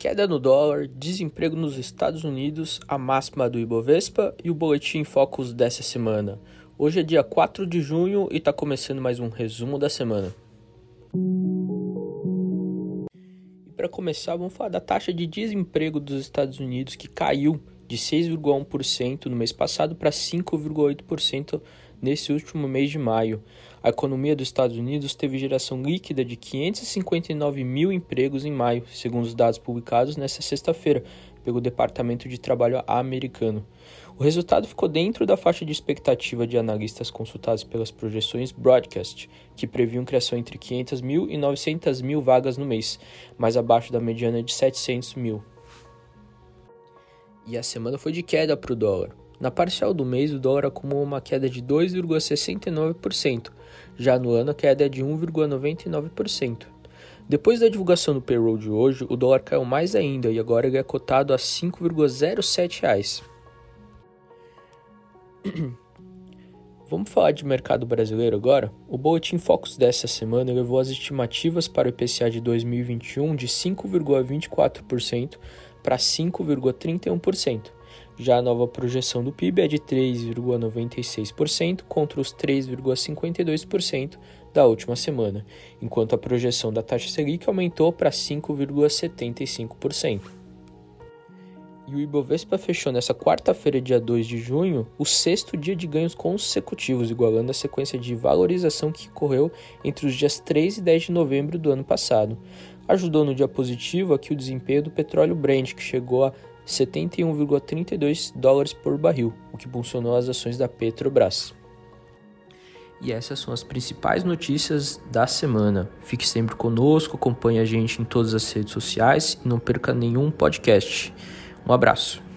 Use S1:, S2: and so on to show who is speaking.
S1: Queda no dólar, desemprego nos Estados Unidos, a máxima do Ibovespa e o boletim Focus dessa semana. Hoje é dia 4 de junho e está começando mais um resumo da semana. E para começar, vamos falar da taxa de desemprego dos Estados Unidos que caiu de 6,1% no mês passado para 5,8% nesse último mês de maio. A economia dos Estados Unidos teve geração líquida de 559 mil empregos em maio, segundo os dados publicados nesta sexta-feira pelo Departamento de Trabalho americano. O resultado ficou dentro da faixa de expectativa de analistas consultados pelas projeções Broadcast, que previam criação entre 500 mil e 900 mil vagas no mês, mais abaixo da mediana de 700 mil. E a semana foi de queda para o dólar. Na parcial do mês, o dólar acumulou uma queda de 2,69%, já no ano a queda é de 1,99%. Depois da divulgação do payroll de hoje, o dólar caiu mais ainda e agora é cotado a R$ 5,07. Vamos falar de mercado brasileiro agora? O Boletim Focus dessa semana levou as estimativas para o IPCA de 2021 de 5,24% para 5,31%. Já a nova projeção do PIB é de 3,96% contra os 3,52% da última semana, enquanto a projeção da taxa Selic aumentou para 5,75%. E o Ibovespa fechou nessa quarta-feira, dia 2 de junho, o sexto dia de ganhos consecutivos, igualando a sequência de valorização que ocorreu entre os dias 3 e 10 de novembro do ano passado. Ajudou no dia positivo aqui o desempenho do petróleo Brent, que chegou a 71,32 dólares por barril, o que impulsionou as ações da Petrobras. E essas são as principais notícias da semana. Fique sempre conosco, acompanhe a gente em todas as redes sociais e não perca nenhum podcast. Um abraço.